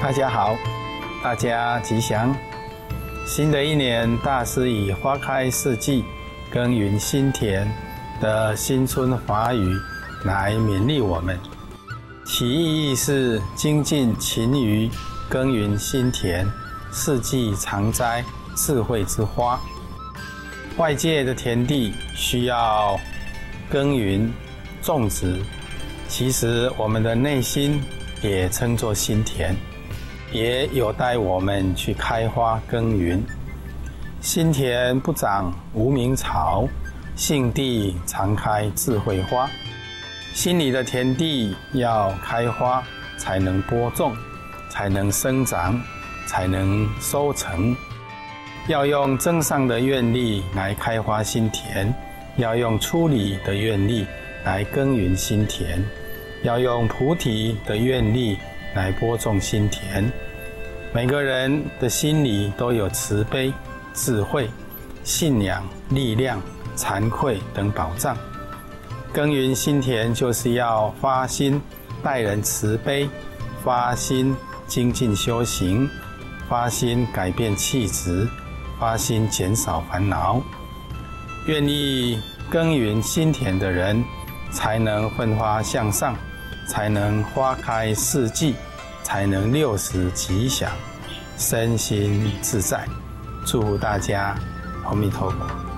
大家好，大家吉祥。新的一年，大师以“花开四季，耕耘心田”的新春华语来勉励我们。其意义是精进勤于耕耘心田，四季常栽智慧之花。外界的田地需要耕耘种植，其实我们的内心也称作心田。也有待我们去开花耕耘。心田不长无名草，心地常开智慧花。心里的田地要开花，才能播种，才能生长，才能收成。要用增上的愿力来开花心田，要用出离的愿力来耕耘心田，要用菩提的愿力。来播种心田，每个人的心里都有慈悲、智慧、信仰、力量、惭愧等宝藏。耕耘心田，就是要发心待人慈悲，发心精进修行，发心改变气质，发心减少烦恼。愿意耕耘心田的人，才能奋发向上。才能花开四季，才能六时吉祥，身心自在。祝福大家，阿弥陀佛。